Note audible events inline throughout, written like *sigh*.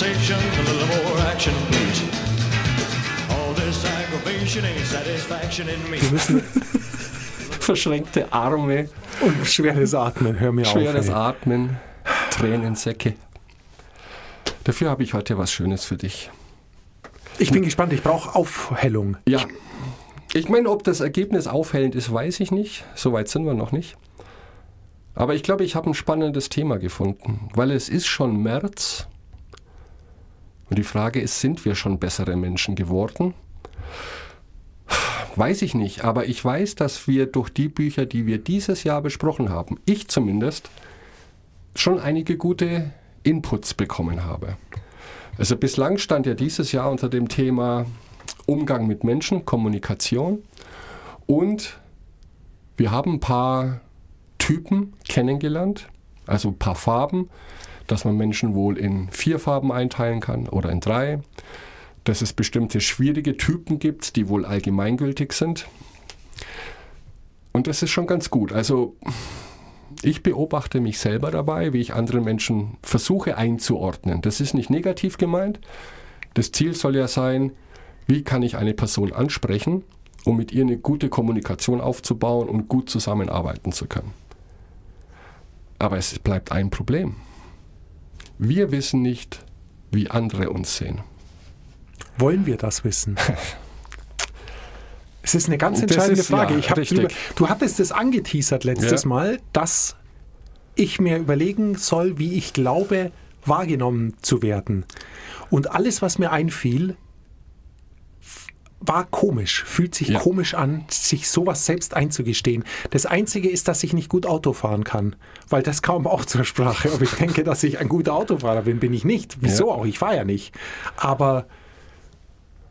conversation, a little more action, please. All this aggravation ain't satisfaction in me. Wir müssen *laughs* Verschränkte Arme, und schweres Atmen, hör mir schweres auf. ey. Atmen, Tränensäcke. Dafür habe ich heute was Schönes für dich. Ich bin gespannt, ich brauche Aufhellung. Ja. Ich meine, ob das Ergebnis aufhellend ist, weiß ich nicht. So weit sind wir noch nicht. Aber ich glaube, ich habe ein spannendes Thema gefunden, weil es ist schon März. Und die Frage ist, sind wir schon bessere Menschen geworden? Weiß ich nicht, aber ich weiß, dass wir durch die Bücher, die wir dieses Jahr besprochen haben, ich zumindest, schon einige gute Inputs bekommen habe. Also bislang stand ja dieses Jahr unter dem Thema Umgang mit Menschen, Kommunikation und wir haben ein paar Typen kennengelernt, also ein paar Farben, dass man Menschen wohl in vier Farben einteilen kann oder in drei, dass es bestimmte schwierige Typen gibt, die wohl allgemeingültig sind. Und das ist schon ganz gut. Also ich beobachte mich selber dabei, wie ich andere Menschen versuche einzuordnen. Das ist nicht negativ gemeint. Das Ziel soll ja sein, wie kann ich eine Person ansprechen, um mit ihr eine gute Kommunikation aufzubauen und gut zusammenarbeiten zu können. Aber es bleibt ein Problem. Wir wissen nicht, wie andere uns sehen. Wollen wir das wissen? *laughs* Es ist eine ganz entscheidende ist, ja, Frage. richtig. drüber, du hattest es angeteasert letztes Ja. Mal, dass ich mir überlegen soll, wie ich glaube, wahrgenommen zu werden. Und alles, was mir einfiel, war komisch, fühlt sich Ja. komisch an, sich sowas selbst einzugestehen. Das Einzige ist, dass ich nicht gut Auto fahren kann, weil das kam auch zur Sprache. Aber ich denke, dass ich ein guter Autofahrer bin, bin ich nicht. Wieso Ja. auch? Ich fahre ja nicht. Aber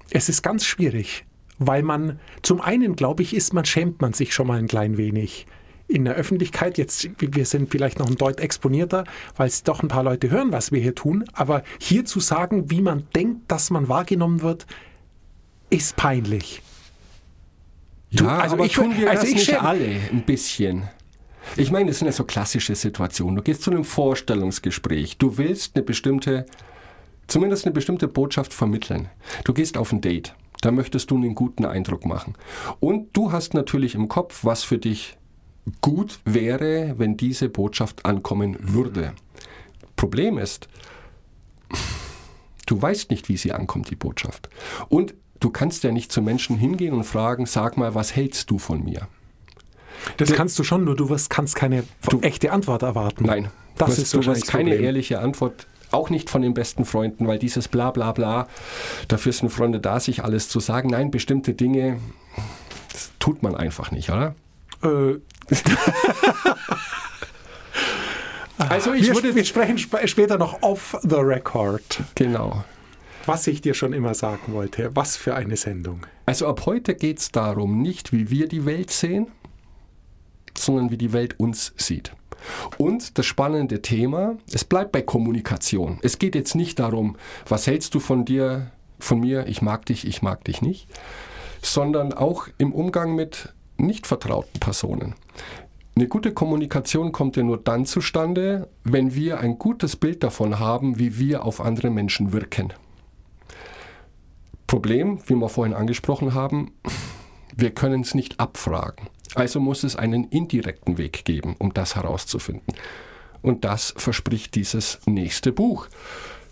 es ist ganz schwierig, weil man zum einen, glaube ich, ist man schämt man sich schon mal ein klein wenig in der Öffentlichkeit. Jetzt, wir sind vielleicht noch ein Deut exponierter, weil es doch ein paar Leute hören, was wir hier tun. Aber hier zu sagen, wie man denkt, dass man wahrgenommen wird, ist peinlich. Du, ja, also aber ich- tun wir also das ich nicht alle ein bisschen. Ich meine, das sind ja so klassische Situationen. Du gehst zu einem Vorstellungsgespräch. Du willst eine bestimmte, zumindest eine bestimmte Botschaft vermitteln. Du gehst auf ein Date. Da möchtest du einen guten Eindruck machen. Und du hast natürlich im Kopf, was für dich gut wäre, wenn diese Botschaft ankommen würde. Problem ist, du weißt nicht, wie sie ankommt, die Botschaft. Und du kannst ja nicht zu Menschen hingehen und fragen, sag mal, was hältst du von mir? Das kannst du schon, nur du wirst, kannst keine Du- echte Antwort erwarten. Nein, Das du ist du hast keine Problem. ehrliche Antwort, auch nicht von den besten Freunden, weil dieses bla bla bla, dafür sind Freunde da, sich alles zu sagen. Nein, bestimmte Dinge, das tut man einfach nicht, oder? Äh, *laughs* Also ich wir, würde... wir sprechen sp später noch off the record, Genau. Was ich dir schon immer sagen wollte. Was für eine Sendung. Also ab heute geht es darum, nicht wie wir die Welt sehen, sondern wie die Welt uns sieht. Und das spannende Thema, es bleibt bei Kommunikation. Es geht jetzt nicht darum, was hältst du von dir, von mir, ich mag dich, ich mag dich nicht, sondern auch im Umgang mit nicht vertrauten Personen. Eine gute Kommunikation kommt ja nur dann zustande, wenn wir ein gutes Bild davon haben, wie wir auf andere Menschen wirken. Problem, wie wir vorhin angesprochen haben, wir können es nicht abfragen. Also muss es einen indirekten Weg geben, um das herauszufinden. Und das verspricht dieses nächste Buch.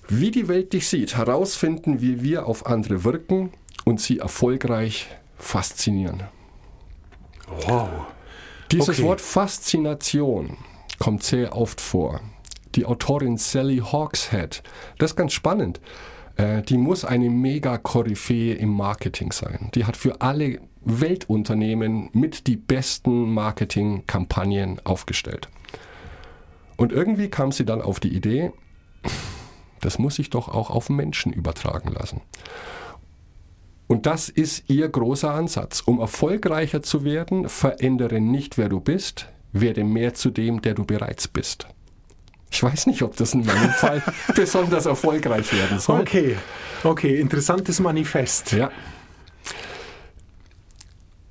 Wie die Welt dich sieht, herausfinden, wie wir auf andere wirken und sie erfolgreich faszinieren. Wow. Dieses Okay. Wort Faszination kommt sehr oft vor. Die Autorin Sally Hawkshead, das ist ganz spannend. Äh, Die muss eine Mega-Koryphäe im Marketing sein. Die hat für alle Weltunternehmen mit die besten Marketingkampagnen aufgestellt. Und irgendwie kam sie dann auf die Idee, das muss ich doch auch auf Menschen übertragen lassen. Und das ist ihr großer Ansatz. Um erfolgreicher zu werden, verändere nicht, wer du bist, werde mehr zu dem, der du bereits bist. Ich weiß nicht, ob das in meinem *laughs* Fall besonders erfolgreich werden soll. Okay, okay, interessantes Manifest. Ja.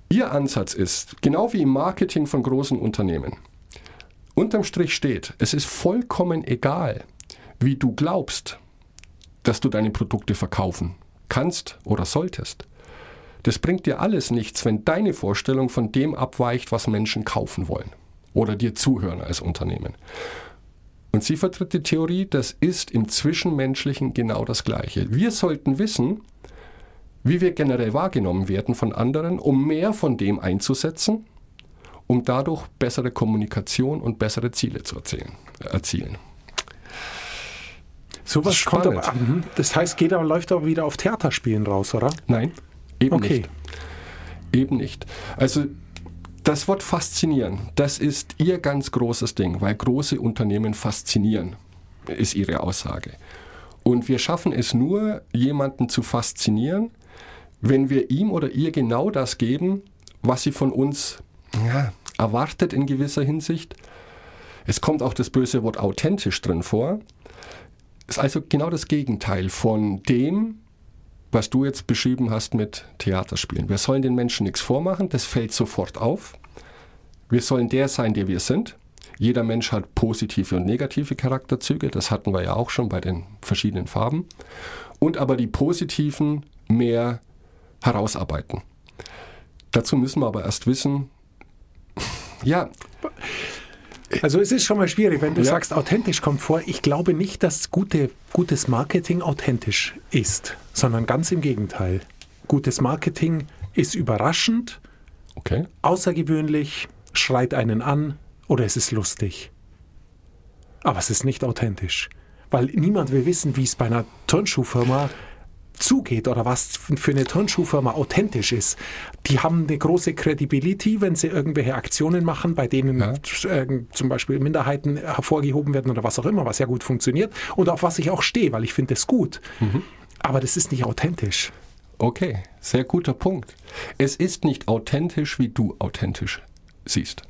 Ihr Ansatz ist, genau wie im Marketing von großen Unternehmen, unterm Strich steht, es ist vollkommen egal, wie du glaubst, dass du deine Produkte verkaufen kannst oder solltest. Das bringt dir alles nichts, wenn deine Vorstellung von dem abweicht, was Menschen kaufen wollen oder dir zuhören als Unternehmen. Und sie vertritt die Theorie, das ist im Zwischenmenschlichen genau das Gleiche. Wir sollten wissen, wie wir generell wahrgenommen werden von anderen, um mehr von dem einzusetzen, um dadurch bessere Kommunikation und bessere Ziele zu erzielen. Sowas kommt aber. Mhm. Das heißt, geht aber, läuft aber wieder auf Theaterspielen raus, oder? Nein, eben okay. nicht. Eben nicht. Also das Wort faszinieren, das ist ihr ganz großes Ding, weil große Unternehmen faszinieren, ist ihre Aussage. Und wir schaffen es nur, jemanden zu faszinieren, wenn wir ihm oder ihr genau das geben, was sie von uns ja, erwartet in gewisser Hinsicht. Es kommt auch das böse Wort authentisch drin vor. Ist also genau das Gegenteil von dem, was du jetzt beschrieben hast mit Theaterspielen. Wir sollen den Menschen nichts vormachen, das fällt sofort auf. Wir sollen der sein, der wir sind. Jeder Mensch hat positive und negative Charakterzüge, das hatten wir ja auch schon bei den verschiedenen Farben. Und aber die positiven mehr herausarbeiten. Dazu müssen wir aber erst wissen, *laughs* ja. Also es ist schon mal schwierig, wenn du ja. sagst, authentisch kommt vor. Ich glaube nicht, dass gute, gutes Marketing authentisch ist, sondern ganz im Gegenteil. Gutes Marketing ist überraschend, okay. außergewöhnlich, schreit einen an oder es ist lustig. Aber es ist nicht authentisch. Weil niemand will wissen, wie es bei einer Turnschuhfirma zugeht oder was für eine Turnschuhfirma authentisch ist. Die haben eine große Credibility, wenn sie irgendwelche Aktionen machen, bei denen ja. äh, zum Beispiel Minderheiten hervorgehoben werden oder was auch immer, was ja gut funktioniert und auf was ich auch stehe, weil ich finde es gut. Mhm. Aber das ist nicht authentisch. Okay, sehr guter Punkt. Es ist nicht authentisch, wie du authentisch siehst.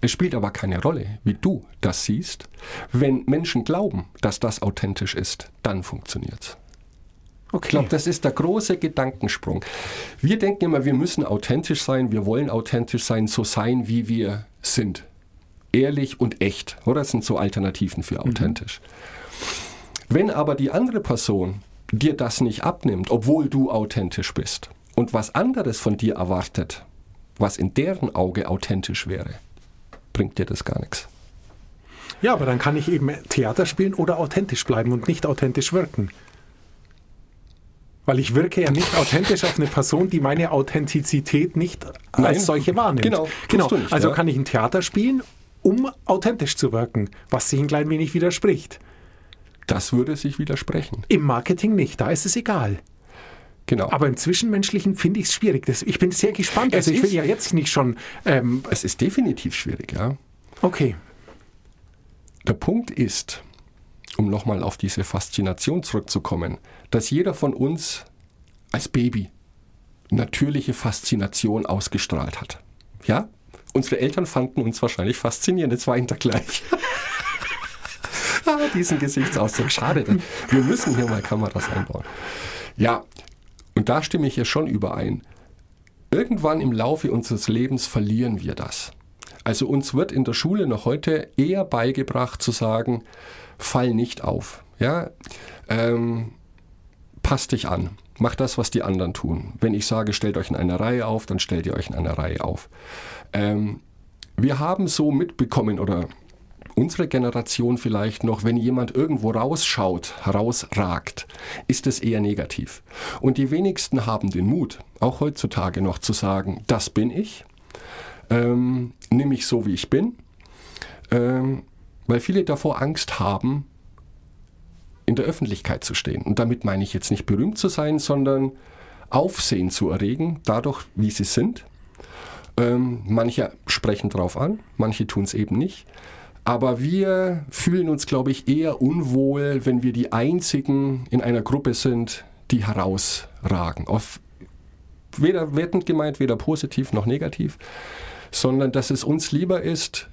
Es spielt aber keine Rolle, wie du das siehst. Wenn Menschen glauben, dass das authentisch ist, dann funktioniert es. Okay. Ich glaube, das ist der große Gedankensprung. Wir denken immer, wir müssen authentisch sein, wir wollen authentisch sein, so sein, wie wir sind. Ehrlich und echt, oder? Das sind so Alternativen für mhm. authentisch. Mhm. Wenn aber die andere Person dir das nicht abnimmt, obwohl du authentisch bist, und was anderes von dir erwartet, was in deren Auge authentisch wäre, bringt dir das gar nichts. Ja, aber dann kann ich eben Theater spielen oder authentisch bleiben und nicht authentisch wirken. Weil ich wirke ja nicht authentisch auf eine Person, die meine Authentizität nicht Nein, als solche wahrnimmt. Genau, genau. Nicht, also ja. kann ich ein Theater spielen, um authentisch zu wirken, was sich ein klein wenig widerspricht. Das würde sich widersprechen. Im Marketing nicht, da ist es egal. Genau. Aber im Zwischenmenschlichen finde ich es schwierig. Das, ich bin sehr gespannt. Es also ich will ja jetzt nicht schon. Ähm, es ist definitiv schwierig, ja. Okay. Der Punkt ist, um nochmal auf diese Faszination zurückzukommen, dass jeder von uns als Baby natürliche Faszination ausgestrahlt hat. Ja? Unsere Eltern fanden uns wahrscheinlich faszinierend, das war hinter gleich. *laughs* *laughs* diesen Gesichtsausdruck, schade. Wir müssen hier mal Kameras einbauen. Ja, und da stimme ich ja schon überein. Irgendwann im Laufe unseres Lebens verlieren wir das. Also uns wird in der Schule noch heute eher beigebracht zu sagen, fall nicht auf. Ja, ähm, passt dich an. Macht das, was die anderen tun. Wenn ich sage, stellt euch in einer Reihe auf, dann stellt ihr euch in einer Reihe auf. Ähm, wir haben so mitbekommen oder unsere Generation vielleicht noch, wenn jemand irgendwo rausschaut, herausragt, ist es eher negativ. Und die wenigsten haben den Mut, auch heutzutage noch zu sagen, das bin ich, ähm, nimm mich so, wie ich bin, ähm, weil viele davor Angst haben, in der Öffentlichkeit zu stehen. Und damit meine ich jetzt nicht berühmt zu sein, sondern Aufsehen zu erregen, dadurch, wie sie sind. Ähm, manche sprechen drauf an, manche tun es eben nicht. Aber wir fühlen uns, glaube ich, eher unwohl, wenn wir die Einzigen in einer Gruppe sind, die herausragen. Auf weder wertend gemeint, weder positiv noch negativ, sondern dass es uns lieber ist,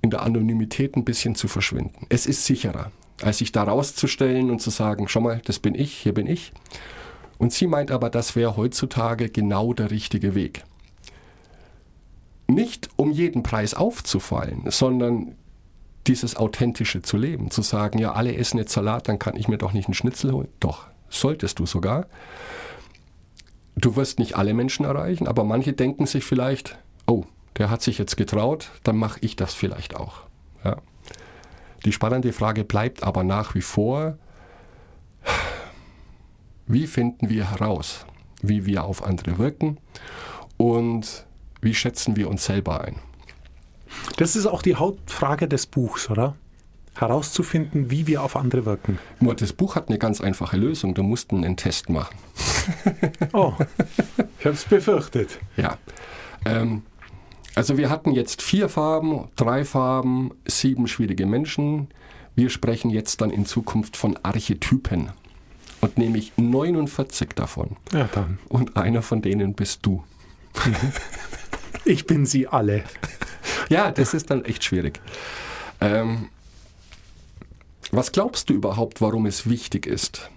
in der Anonymität ein bisschen zu verschwinden. Es ist sicherer als sich da rauszustellen und zu sagen, schau mal, das bin ich, hier bin ich. Und sie meint aber, das wäre heutzutage genau der richtige Weg. Nicht um jeden Preis aufzufallen, sondern dieses Authentische zu leben. Zu sagen, ja, alle essen jetzt Salat, dann kann ich mir doch nicht einen Schnitzel holen. Doch, solltest du sogar. Du wirst nicht alle Menschen erreichen, aber manche denken sich vielleicht, oh, der hat sich jetzt getraut, dann mache ich das vielleicht auch. Ja. Die spannende Frage bleibt aber nach wie vor, wie finden wir heraus, wie wir auf andere wirken und wie schätzen wir uns selber ein? Das ist auch die Hauptfrage des Buchs, oder? Herauszufinden, wie wir auf andere wirken. Nur das Buch hat eine ganz einfache Lösung. Du musst einen Test machen. *laughs* Oh, ich habe es befürchtet. Ja. Ähm, also wir hatten jetzt vier Farben, drei Farben, sieben schwierige Menschen. Wir sprechen jetzt dann in Zukunft von Archetypen. Und nämlich 49 davon. Ja, dann. Und einer von denen bist du. *laughs* Ich bin sie alle. Ja, das ist dann echt schwierig. Ähm, was glaubst du überhaupt, warum es wichtig ist,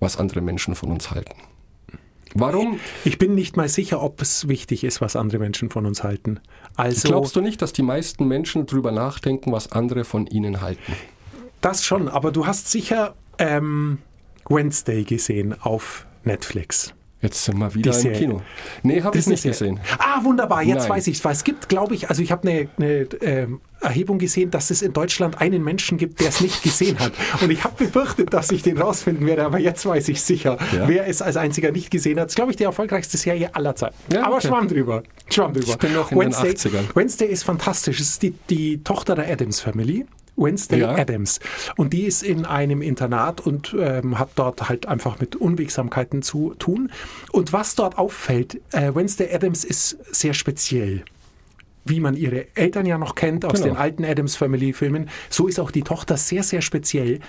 was andere Menschen von uns halten? Warum? Ich bin nicht mal sicher, ob es wichtig ist, was andere Menschen von uns halten. Also, Glaubst du nicht, dass die meisten Menschen darüber nachdenken, was andere von ihnen halten? Das schon, aber du hast sicher ähm, Wednesday gesehen auf Netflix. Jetzt sind wir wieder Die im Serie. Kino. Nee, habe ich nicht gesehen. Ah, wunderbar, jetzt Nein. weiß ich es. Weil es gibt, glaube ich, also ich habe eine, eine ähm, Erhebung gesehen, dass es in Deutschland einen Menschen gibt, der es nicht gesehen hat. Und ich habe befürchtet, dass ich den rausfinden werde, aber jetzt weiß ich sicher, Ja. wer es als einziger nicht gesehen hat. Das ist, glaube ich, die erfolgreichste Serie aller Zeiten. Ja, aber okay. schwamm drüber. Schwamm drüber. Ich bin noch in den Wednesday, 80ern. Wednesday ist fantastisch. Es ist die, die Tochter der Adams Family. Wednesday Ja. Adams. Und die ist in einem Internat und ähm, hat dort halt einfach mit Unwegsamkeiten zu tun. Und was dort auffällt, äh, Wednesday Adams ist sehr speziell. Wie man ihre Eltern ja noch kennt aus Genau. den alten Adams Family Filmen, so ist auch die Tochter sehr, sehr speziell.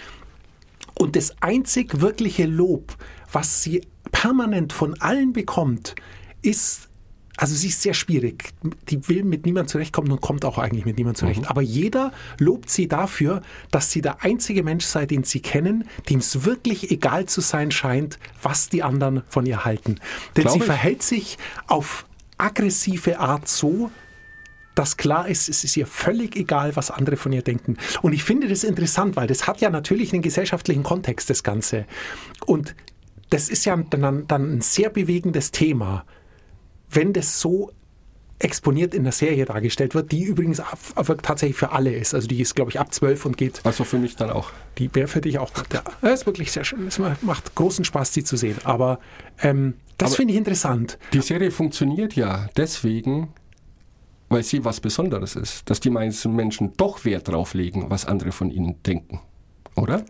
Und das einzig wirkliche Lob, was sie permanent von allen bekommt, ist, also sie ist sehr schwierig. Die will mit niemand zurechtkommen und kommt auch eigentlich mit niemand zurecht. Aber jeder lobt sie dafür, dass sie der einzige Mensch sei, den sie kennen, dem es wirklich egal zu sein scheint, was die anderen von ihr halten. Denn Glaub sie ich. verhält sich auf aggressive Art so, dass klar ist, es ist ihr völlig egal, was andere von ihr denken. Und ich finde das interessant, weil das hat ja natürlich einen gesellschaftlichen Kontext, das Ganze. Und das ist ja dann, dann ein sehr bewegendes Thema, wenn das so exponiert in der Serie dargestellt wird, die übrigens tatsächlich für alle ist. Also die ist, glaube ich, ab 12 und geht, Also für mich dann auch. die wäre für dich auch gut. Ja, das ist wirklich sehr schön. Es macht großen Spaß, die zu sehen. Aber ähm, das finde ich interessant. Die Serie funktioniert ja deswegen, weil sie was Besonderes ist. Dass die meisten Menschen doch Wert drauf legen, was andere von ihnen denken. Oder?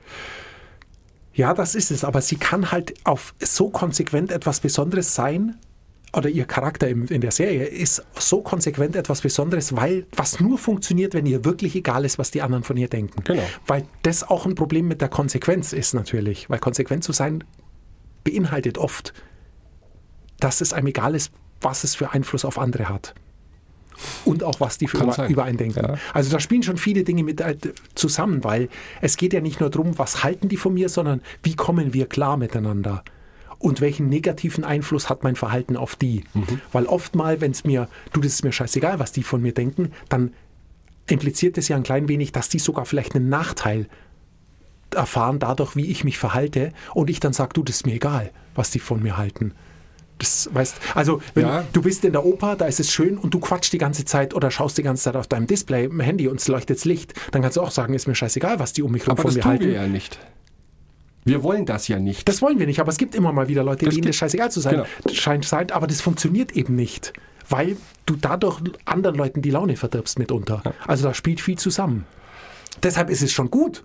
Ja, das ist es, aber sie kann halt auf so konsequent etwas Besonderes sein, oder ihr Charakter im, in der Serie ist so konsequent etwas Besonderes, weil was nur funktioniert, wenn ihr wirklich egal ist, was die anderen von ihr denken. Genau. Weil das auch ein Problem mit der Konsequenz ist natürlich, weil konsequent zu sein beinhaltet oft, dass es einem egal ist, was es für Einfluss auf andere hat. Und auch was die für über, sein. über einen denken. Ja. Also da spielen schon viele Dinge mit äh, zusammen, weil es geht ja nicht nur darum, was halten die von mir, sondern wie kommen wir klar miteinander. Und welchen negativen Einfluss hat mein Verhalten auf die? Mhm. Weil oft mal, wenn es mir, du, das ist mir scheißegal, was die von mir denken, dann impliziert es ja ein klein wenig, dass die sogar vielleicht einen Nachteil erfahren dadurch, wie ich mich verhalte und ich dann sage, du, das ist mir egal, was die von mir halten. Das weißt, also wenn Ja. du bist in der Oper, da ist es schön und du quatschst die ganze Zeit oder schaust die ganze Zeit auf deinem Display im Handy und es leuchtet Licht, dann kannst du auch sagen, ist mir scheißegal, was die um mich rum Aber von das mir tun halten. wir ja nicht. Wir wollen das ja nicht. Das wollen wir nicht, aber es gibt immer mal wieder Leute, Das denen das scheißegal zu sein Genau. scheint sein, aber das funktioniert eben nicht, weil du dadurch anderen Leuten die Laune verdirbst mitunter. Also da spielt viel zusammen. Deshalb ist es schon gut,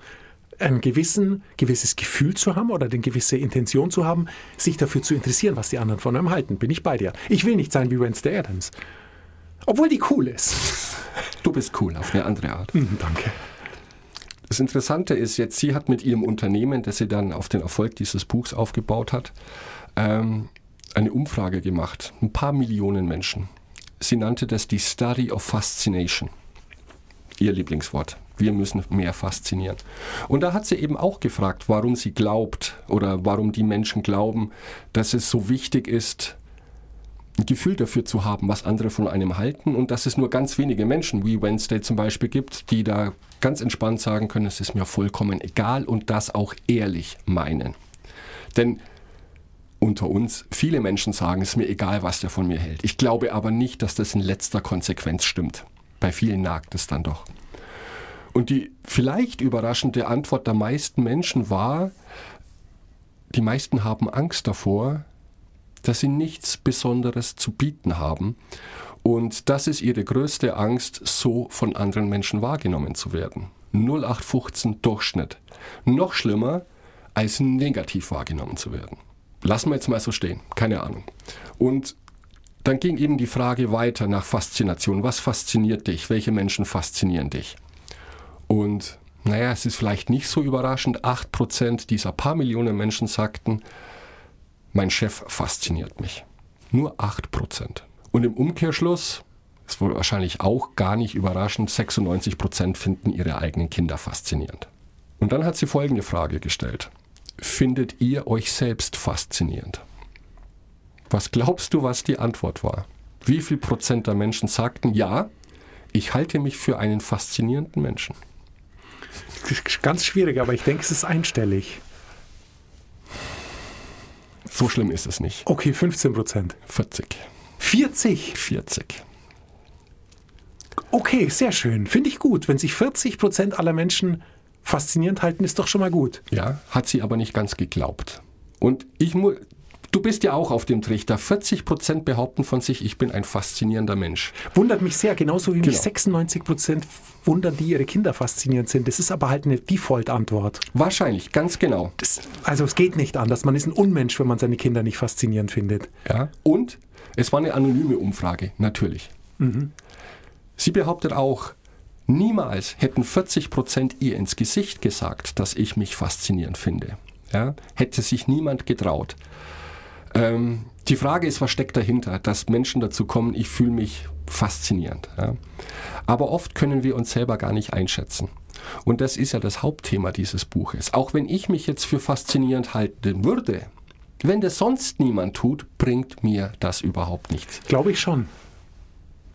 ein gewissen, gewisses Gefühl zu haben oder eine gewisse Intention zu haben, sich dafür zu interessieren, was die anderen von einem halten. Bin ich bei dir. Ich will nicht sein wie Wednesday Adams. Obwohl die cool ist. Du bist cool auf eine andere Art. Hm, danke. Das Interessante ist jetzt, sie hat mit ihrem Unternehmen, das sie dann auf den Erfolg dieses Buchs aufgebaut hat, ähm, eine Umfrage gemacht. Ein paar Millionen Menschen. Sie nannte das die Study of Fascination. Ihr Lieblingswort. Wir müssen mehr faszinieren. Und da hat sie eben auch gefragt, warum sie glaubt oder warum die Menschen glauben, dass es so wichtig ist, ein Gefühl dafür zu haben, was andere von einem halten und dass es nur ganz wenige Menschen wie Wednesday zum Beispiel gibt, die da ganz entspannt sagen können, es ist mir vollkommen egal und das auch ehrlich meinen. Denn unter uns, viele Menschen sagen, es ist mir egal, was der von mir hält. Ich glaube aber nicht, dass das in letzter Konsequenz stimmt. Bei vielen nagt es dann doch. Und die vielleicht überraschende Antwort der meisten Menschen war, die meisten haben Angst davor, dass sie nichts Besonderes zu bieten haben. Und das ist ihre größte Angst, so von anderen Menschen wahrgenommen zu werden. 0815 Durchschnitt. Noch schlimmer, als negativ wahrgenommen zu werden. Lassen wir jetzt mal so stehen, keine Ahnung. Und dann ging eben die Frage weiter nach Faszination. Was fasziniert dich? Welche Menschen faszinieren dich? Und naja, es ist vielleicht nicht so überraschend, 8% dieser paar Millionen Menschen sagten, mein Chef fasziniert mich. Nur 8%. Und im Umkehrschluss, ist wohl wahrscheinlich auch gar nicht überraschend, 96% finden ihre eigenen Kinder faszinierend. Und dann hat sie folgende Frage gestellt. Findet ihr euch selbst faszinierend? Was glaubst du, was die Antwort war? Wie viel Prozent der Menschen sagten, ja, ich halte mich für einen faszinierenden Menschen? Ganz schwierig, aber ich denke, es ist einstellig. So schlimm ist es nicht. Okay, 15 Prozent. 40. 40? 40. Okay, sehr schön. Finde ich gut. Wenn sich 40 Prozent aller Menschen faszinierend halten, ist doch schon mal gut. Ja, hat sie aber nicht ganz geglaubt. Und ich muss, Du bist ja auch auf dem Trichter. 40 Prozent behaupten von sich, ich bin ein faszinierender Mensch. Wundert mich sehr, genauso wie genau. mich 96 Prozent wundern, die ihre Kinder faszinierend sind. Das ist aber halt eine Default-Antwort. Wahrscheinlich, ganz genau. Das, also es geht nicht anders. Man ist ein Unmensch, wenn man seine Kinder nicht faszinierend findet. Ja, und es war eine anonyme Umfrage, natürlich. Mhm. Sie behauptet auch, niemals hätten 40 Prozent ihr ins Gesicht gesagt, dass ich mich faszinierend finde. Ja, hätte sich niemand getraut. Ähm, die Frage ist, was steckt dahinter, dass Menschen dazu kommen, ich fühle mich faszinierend. Ja? Aber oft können wir uns selber gar nicht einschätzen. Und das ist ja das Hauptthema dieses Buches. Auch wenn ich mich jetzt für faszinierend halten würde, wenn das sonst niemand tut, bringt mir das überhaupt nichts. Glaube ich schon.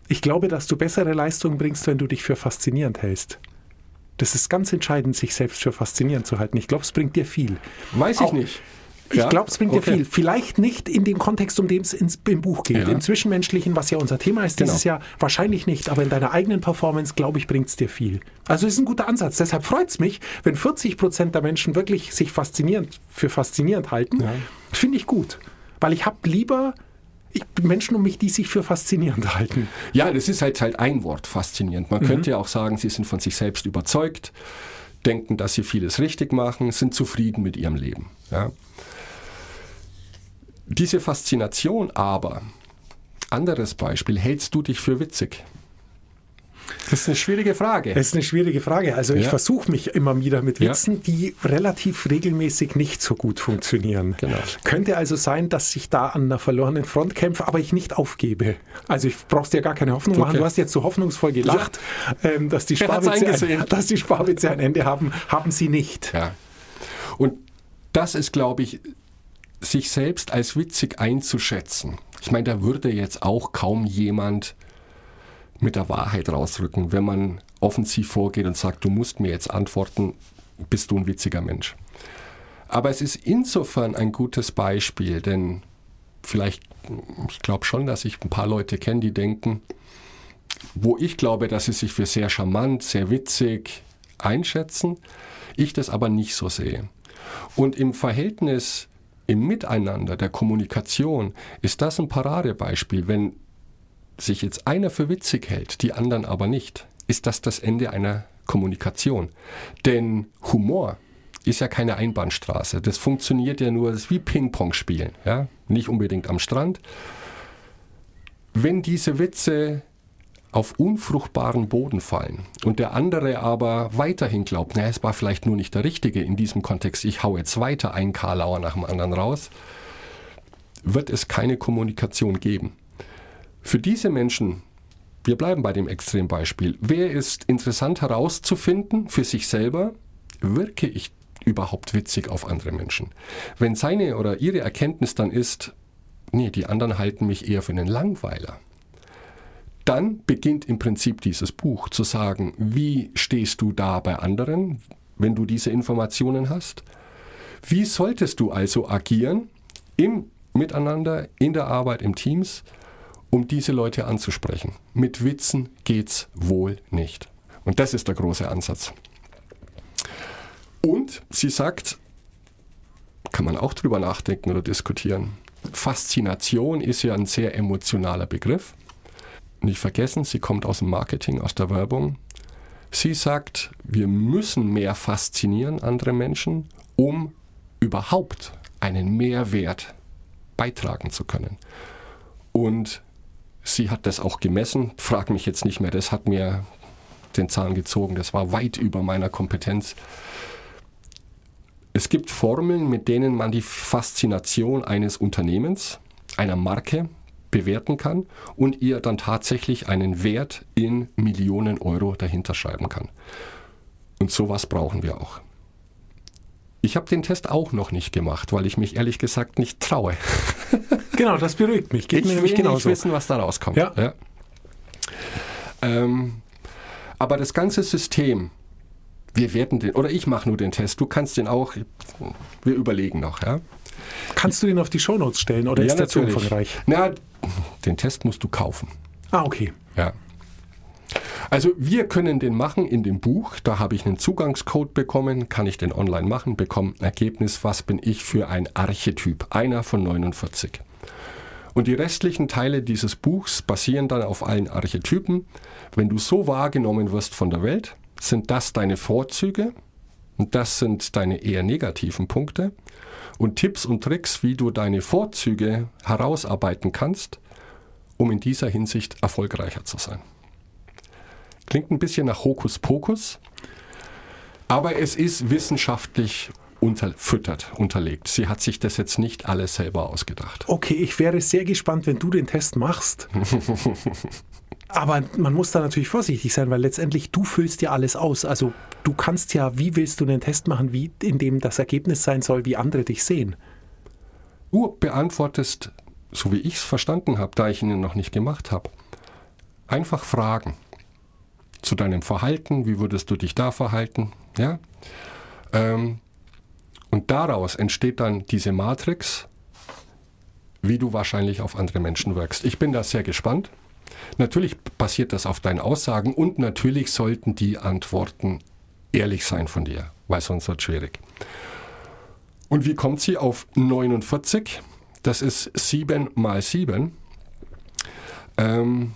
Ich glaube, dass du bessere Leistungen bringst, wenn du dich für faszinierend hältst. Das ist ganz entscheidend, sich selbst für faszinierend zu halten. Ich glaube, es bringt dir viel. Weiß ich Auch, nicht. Ich ja? glaube, es bringt okay. dir viel. Vielleicht nicht in dem Kontext, um den es im Buch geht. Ja. Im Zwischenmenschlichen, was ja unser Thema ist genau. dieses Jahr, wahrscheinlich nicht. Aber in deiner eigenen Performance, glaube ich, bringt es dir viel. Also es ist ein guter Ansatz. Deshalb freut es mich, wenn 40 Prozent der Menschen wirklich sich faszinierend für faszinierend halten. Ja. Finde ich gut. Weil ich habe lieber ich, Menschen um mich, die sich für faszinierend halten. Ja, das ist halt, halt ein Wort, faszinierend. Man mhm. könnte ja auch sagen, sie sind von sich selbst überzeugt, denken, dass sie vieles richtig machen, sind zufrieden mit ihrem Leben. Ja. Diese Faszination aber, anderes Beispiel, hältst du dich für witzig? Das ist eine schwierige Frage. Das ist eine schwierige Frage. Also ja. ich versuche mich immer wieder mit Witzen, ja. die relativ regelmäßig nicht so gut funktionieren. Genau. Könnte also sein, dass ich da an einer verlorenen Front kämpfe, aber ich nicht aufgebe. Also ich brauchst dir gar keine Hoffnung okay. machen. Du hast jetzt so hoffnungsvoll gelacht, ähm, dass, die Sparwitze ein, *laughs* dass die Sparwitze ein Ende haben. Haben sie nicht. Ja. Und das ist, glaube ich, sich selbst als witzig einzuschätzen. Ich meine, da würde jetzt auch kaum jemand mit der Wahrheit rausrücken, wenn man offensiv vorgeht und sagt, du musst mir jetzt antworten, bist du ein witziger Mensch. Aber es ist insofern ein gutes Beispiel, denn vielleicht, ich glaube schon, dass ich ein paar Leute kenne, die denken, wo ich glaube, dass sie sich für sehr charmant, sehr witzig einschätzen, ich das aber nicht so sehe. Und im Verhältnis im Miteinander, der Kommunikation, ist das ein Paradebeispiel. Wenn sich jetzt einer für witzig hält, die anderen aber nicht, ist das das Ende einer Kommunikation. Denn Humor ist ja keine Einbahnstraße. Das funktioniert ja nur, das ist wie Ping-Pong spielen. Ja? Nicht unbedingt am Strand. Wenn diese Witze auf unfruchtbaren Boden fallen und der andere aber weiterhin glaubt, na, es war vielleicht nur nicht der Richtige in diesem Kontext, ich hau jetzt weiter ein Karlauer nach dem anderen raus, wird es keine Kommunikation geben. Für diese Menschen, wir bleiben bei dem Extrembeispiel, wäre es interessant herauszufinden für sich selber, wirke ich überhaupt witzig auf andere Menschen? Wenn seine oder ihre Erkenntnis dann ist, nee, die anderen halten mich eher für einen Langweiler. Dann beginnt im Prinzip dieses Buch zu sagen, wie stehst du da bei anderen, wenn du diese Informationen hast? Wie solltest du also agieren im Miteinander, in der Arbeit, im Teams, um diese Leute anzusprechen? Mit Witzen geht's wohl nicht. Und das ist der große Ansatz. Und sie sagt, kann man auch drüber nachdenken oder diskutieren. Faszination ist ja ein sehr emotionaler Begriff. Nicht vergessen, sie kommt aus dem Marketing, aus der Werbung. Sie sagt, wir müssen mehr faszinieren andere Menschen, um überhaupt einen Mehrwert beitragen zu können. Und sie hat das auch gemessen, frag mich jetzt nicht mehr, das hat mir den Zahn gezogen, das war weit über meiner Kompetenz. Es gibt Formeln, mit denen man die Faszination eines Unternehmens, einer Marke bewerten kann und ihr dann tatsächlich einen Wert in Millionen Euro dahinter schreiben kann. Und sowas brauchen wir auch. Ich habe den Test auch noch nicht gemacht, weil ich mich ehrlich gesagt nicht traue. *laughs* Genau, das beruhigt mich. Geht ich mir will nicht wissen, was da rauskommt. Ja. ja. Ähm, aber das ganze System, wir werden den, oder ich mache nur den Test, du kannst den auch, wir überlegen noch, ja. Kannst du den auf die Shownotes stellen oder ja, ist der zu umfangreich? Na, den Test musst du kaufen. Ah, okay. Ja. Also wir können den machen in dem Buch, da habe ich einen Zugangscode bekommen, kann ich den online machen, bekomme ein Ergebnis, was bin ich für ein Archetyp, einer von 49. Und die restlichen Teile dieses Buchs basieren dann auf allen Archetypen. Wenn du so wahrgenommen wirst von der Welt, sind das deine Vorzüge und das sind deine eher negativen Punkte. Und Tipps und Tricks, wie du deine Vorzüge herausarbeiten kannst, um in dieser Hinsicht erfolgreicher zu sein. Klingt ein bisschen nach Hokuspokus, aber es ist wissenschaftlich unterfüttert, unterlegt. Sie hat sich das jetzt nicht alles selber ausgedacht. Okay, ich wäre sehr gespannt, wenn du den Test machst. *laughs* Aber man muss da natürlich vorsichtig sein, weil letztendlich du füllst ja alles aus. Also du kannst ja, wie willst du den Test machen, wie in dem das Ergebnis sein soll, wie andere dich sehen? Du beantwortest, so wie ich es verstanden habe, da ich ihn noch nicht gemacht habe, einfach Fragen zu deinem Verhalten, wie würdest du dich da verhalten, ja? Ähm, und daraus entsteht dann diese Matrix, wie du wahrscheinlich auf andere Menschen wirkst. Ich bin da sehr gespannt. Natürlich basiert das auf deinen Aussagen und natürlich sollten die Antworten ehrlich sein von dir, weil sonst wird es schwierig. Und wie kommt sie auf 49? Das ist 7 mal 7. Ähm,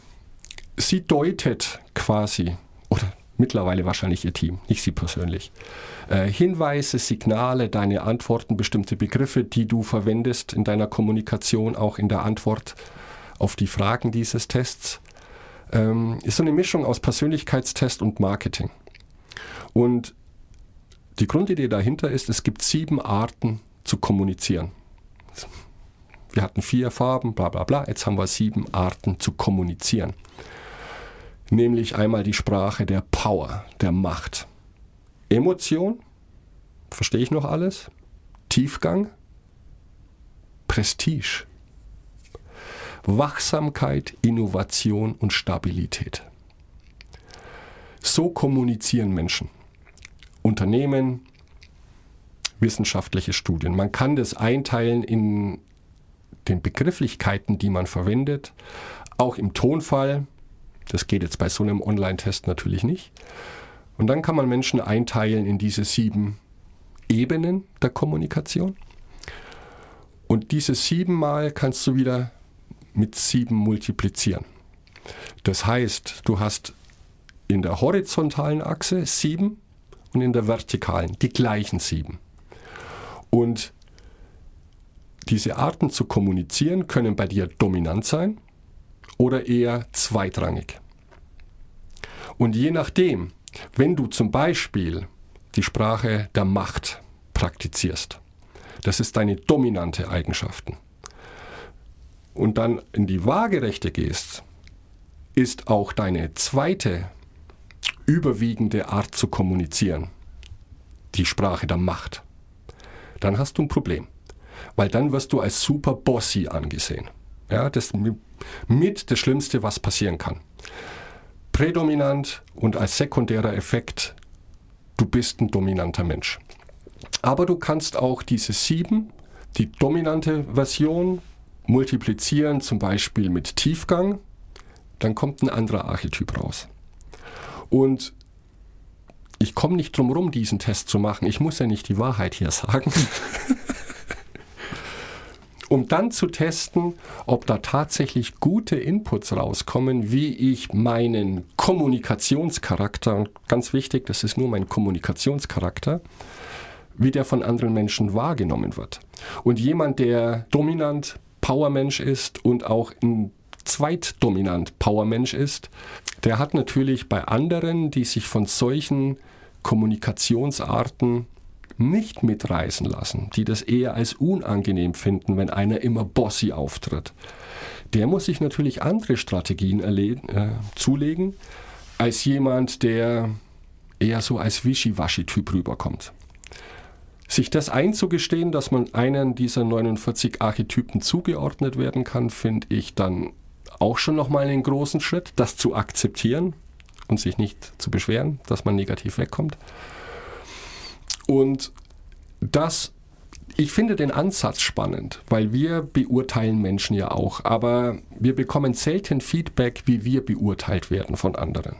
sie deutet quasi, oder mittlerweile wahrscheinlich ihr Team, nicht sie persönlich, äh, Hinweise, Signale, deine Antworten, bestimmte Begriffe, die du verwendest in deiner Kommunikation, auch in der Antwort auf die Fragen dieses Tests. Ähm, ist so eine Mischung aus Persönlichkeitstest und Marketing. Und die Grundidee dahinter ist, es gibt sieben Arten zu kommunizieren. Wir hatten vier Farben, bla bla bla, jetzt haben wir sieben Arten zu kommunizieren. Nämlich einmal die Sprache der Power, der Macht. Emotion, verstehe ich noch alles? Tiefgang, Prestige, Wachsamkeit, Innovation und Stabilität. So kommunizieren Menschen. Unternehmen, wissenschaftliche Studien. Man kann das einteilen in den Begrifflichkeiten, die man verwendet, auch im Tonfall. Das geht jetzt bei so einem Online-Test natürlich nicht. Und dann kann man Menschen einteilen in diese sieben Ebenen der Kommunikation. Und diese siebenmal kannst du wieder mit sieben multiplizieren. Das heißt, du hast in der horizontalen Achse sieben und in der vertikalen die gleichen sieben. Und diese Arten zu kommunizieren können bei dir dominant sein oder eher zweitrangig. Und je nachdem, wenn du zum Beispiel die Sprache der Macht praktizierst, das ist deine dominante Eigenschaften, und dann in die Waagerechte gehst, ist auch deine zweite überwiegende Art zu kommunizieren die Sprache der Macht. Dann hast du ein Problem. weil dann wirst du als super bossy angesehen. Ja, das mit das Schlimmste, was passieren kann. Prädominant und als sekundärer Effekt, du bist ein dominanter Mensch. Aber du kannst auch diese sieben, die dominante Version, multiplizieren, zum Beispiel mit Tiefgang, dann kommt ein anderer Archetyp raus. Und ich komme nicht drum herum, diesen Test zu machen. Ich muss ja nicht die Wahrheit hier sagen. *laughs* um dann zu testen, ob da tatsächlich gute Inputs rauskommen, wie ich meinen Kommunikationscharakter, und ganz wichtig, das ist nur mein Kommunikationscharakter, wie der von anderen Menschen wahrgenommen wird. Und jemand, der dominant Powermensch ist und auch ein zweitdominant Powermensch ist, der hat natürlich bei anderen, die sich von solchen Kommunikationsarten nicht mitreißen lassen, die das eher als unangenehm finden, wenn einer immer bossy auftritt, der muss sich natürlich andere Strategien äh, zulegen, als jemand, der eher so als Wischiwaschi-Typ rüberkommt. Sich das einzugestehen, dass man einen dieser 49 Archetypen zugeordnet werden kann, finde ich dann auch schon nochmal einen großen Schritt, das zu akzeptieren und sich nicht zu beschweren, dass man negativ wegkommt. Und das, ich finde den Ansatz spannend, weil wir beurteilen Menschen ja auch, aber wir bekommen selten Feedback, wie wir beurteilt werden von anderen.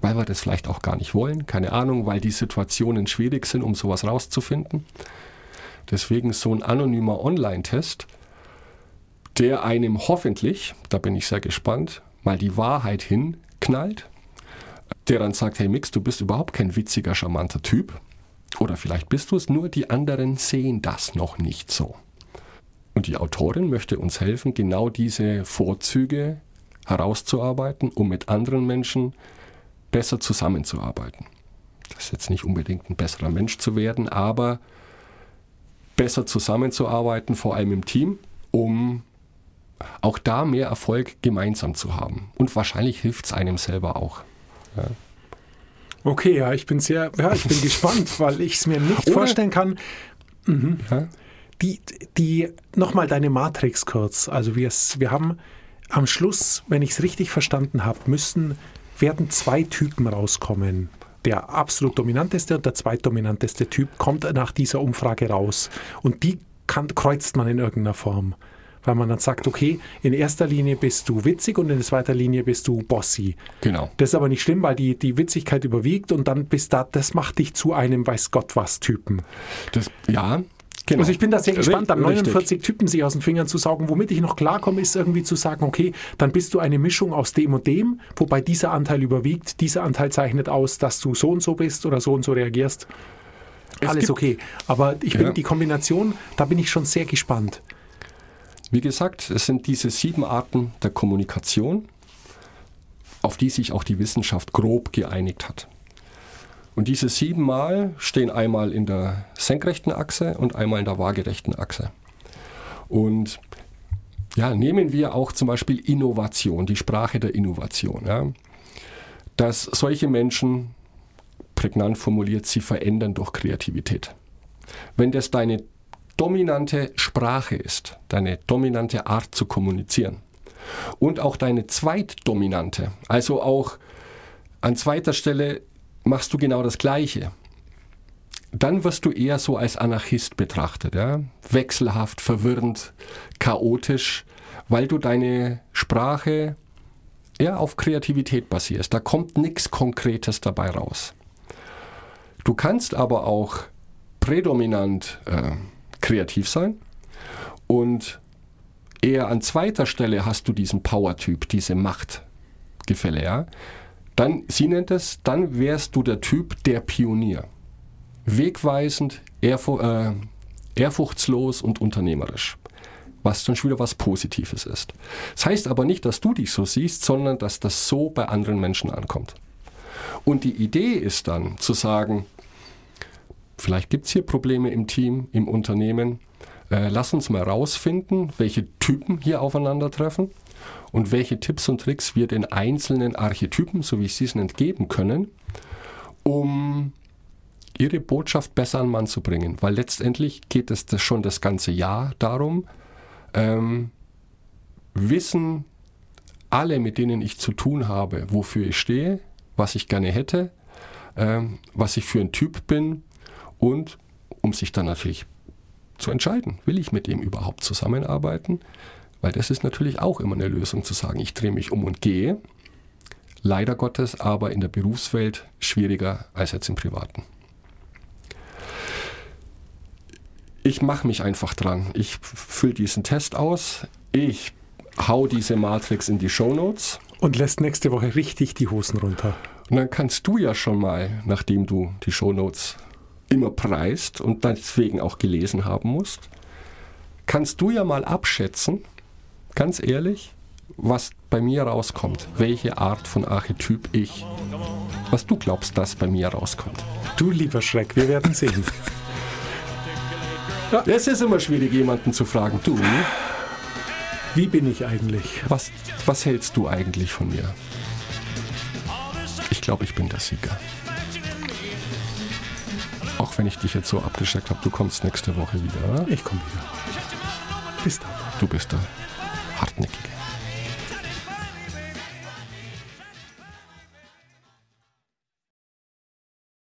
Weil wir das vielleicht auch gar nicht wollen, keine Ahnung, weil die Situationen schwierig sind, um sowas rauszufinden. Deswegen so ein anonymer Online-Test, der einem hoffentlich, da bin ich sehr gespannt, mal die Wahrheit hinknallt, der dann sagt, hey Mix, du bist überhaupt kein witziger, charmanter Typ, oder vielleicht bist du es, nur die anderen sehen das noch nicht so. Und die Autorin möchte uns helfen, genau diese Vorzüge herauszuarbeiten, um mit anderen Menschen besser zusammenzuarbeiten. Das ist jetzt nicht unbedingt ein besserer Mensch zu werden, aber besser zusammenzuarbeiten, vor allem im Team, um auch da mehr Erfolg gemeinsam zu haben. Und wahrscheinlich hilft es einem selber auch. Ja. Okay, ja, ich bin sehr, ja, ich bin *laughs* gespannt, weil ich es mir nicht Oder vorstellen kann. Mhm. Ja. Die, die, nochmal deine Matrix kurz. Also wir, wir haben am Schluss, wenn ich es richtig verstanden habe, müssen, werden zwei Typen rauskommen. Der absolut dominanteste und der zweitdominanteste Typ kommt nach dieser Umfrage raus. Und die kann, kreuzt man in irgendeiner Form weil man dann sagt, okay, in erster Linie bist du witzig und in zweiter Linie bist du bossy. Genau. Das ist aber nicht schlimm, weil die, die Witzigkeit überwiegt und dann bist da, das macht dich zu einem weiß Gott was Typen. Das, ja, Genau. Also ich bin da sehr gespannt, dann 49 Typen sich aus den Fingern zu saugen. Womit ich noch klarkomme, ist irgendwie zu sagen, okay, dann bist du eine Mischung aus dem und dem, wobei dieser Anteil überwiegt. Dieser Anteil zeichnet aus, dass du so und so bist oder so und so reagierst. Es Alles okay. Aber ich ja. bin die Kombination, da bin ich schon sehr gespannt. Wie gesagt, es sind diese sieben Arten der Kommunikation, auf die sich auch die Wissenschaft grob geeinigt hat. Und diese sieben Mal stehen einmal in der senkrechten Achse und einmal in der waagerechten Achse. Und ja, nehmen wir auch zum Beispiel Innovation, die Sprache der Innovation. Ja. Dass solche Menschen, prägnant formuliert, sie verändern durch Kreativität. Wenn das deine dominante Sprache ist, deine dominante Art zu kommunizieren. Und auch deine zweitdominante, also auch an zweiter Stelle machst du genau das Gleiche. Dann wirst du eher so als Anarchist betrachtet, ja? wechselhaft, verwirrend, chaotisch, weil du deine Sprache ja, auf Kreativität basierst. Da kommt nichts Konkretes dabei raus. Du kannst aber auch prädominant äh, kreativ sein. Und eher an zweiter Stelle hast du diesen Power-Typ, diese Machtgefälle, ja. Dann, sie nennt es, dann wärst du der Typ der Pionier. Wegweisend, ehrfu äh, ehrfurchtslos und unternehmerisch. Was dann schon wieder was Positives ist. Das heißt aber nicht, dass du dich so siehst, sondern dass das so bei anderen Menschen ankommt. Und die Idee ist dann zu sagen, vielleicht gibt es hier Probleme im Team, im Unternehmen. Äh, lass uns mal rausfinden, welche Typen hier aufeinandertreffen und welche Tipps und Tricks wir den einzelnen Archetypen, so wie sie es nennt, geben können, um ihre Botschaft besser an Mann zu bringen. Weil letztendlich geht es das schon das ganze Jahr darum, ähm, wissen alle, mit denen ich zu tun habe, wofür ich stehe, was ich gerne hätte, ähm, was ich für ein Typ bin und um sich dann natürlich zu entscheiden, will ich mit dem überhaupt zusammenarbeiten? Weil das ist natürlich auch immer eine Lösung zu sagen, ich drehe mich um und gehe. Leider Gottes aber in der Berufswelt schwieriger als jetzt im Privaten. Ich mache mich einfach dran. Ich fülle diesen Test aus. Ich hau diese Matrix in die Show Notes. Und lässt nächste Woche richtig die Hosen runter. Und dann kannst du ja schon mal, nachdem du die Show Notes immer preist und deswegen auch gelesen haben musst, kannst du ja mal abschätzen, ganz ehrlich, was bei mir rauskommt, welche Art von Archetyp ich, was du glaubst, dass bei mir rauskommt. Du lieber Schreck, wir werden sehen. Ja. Es ist immer schwierig, jemanden zu fragen, du, Wie bin ich eigentlich? was, was hältst du eigentlich von mir? Ich glaube, ich bin der Sieger. Auch wenn ich dich jetzt so abgeschreckt habe, du kommst nächste Woche wieder. Ich komme wieder. Bis dann. Du bist der hartnäckiger.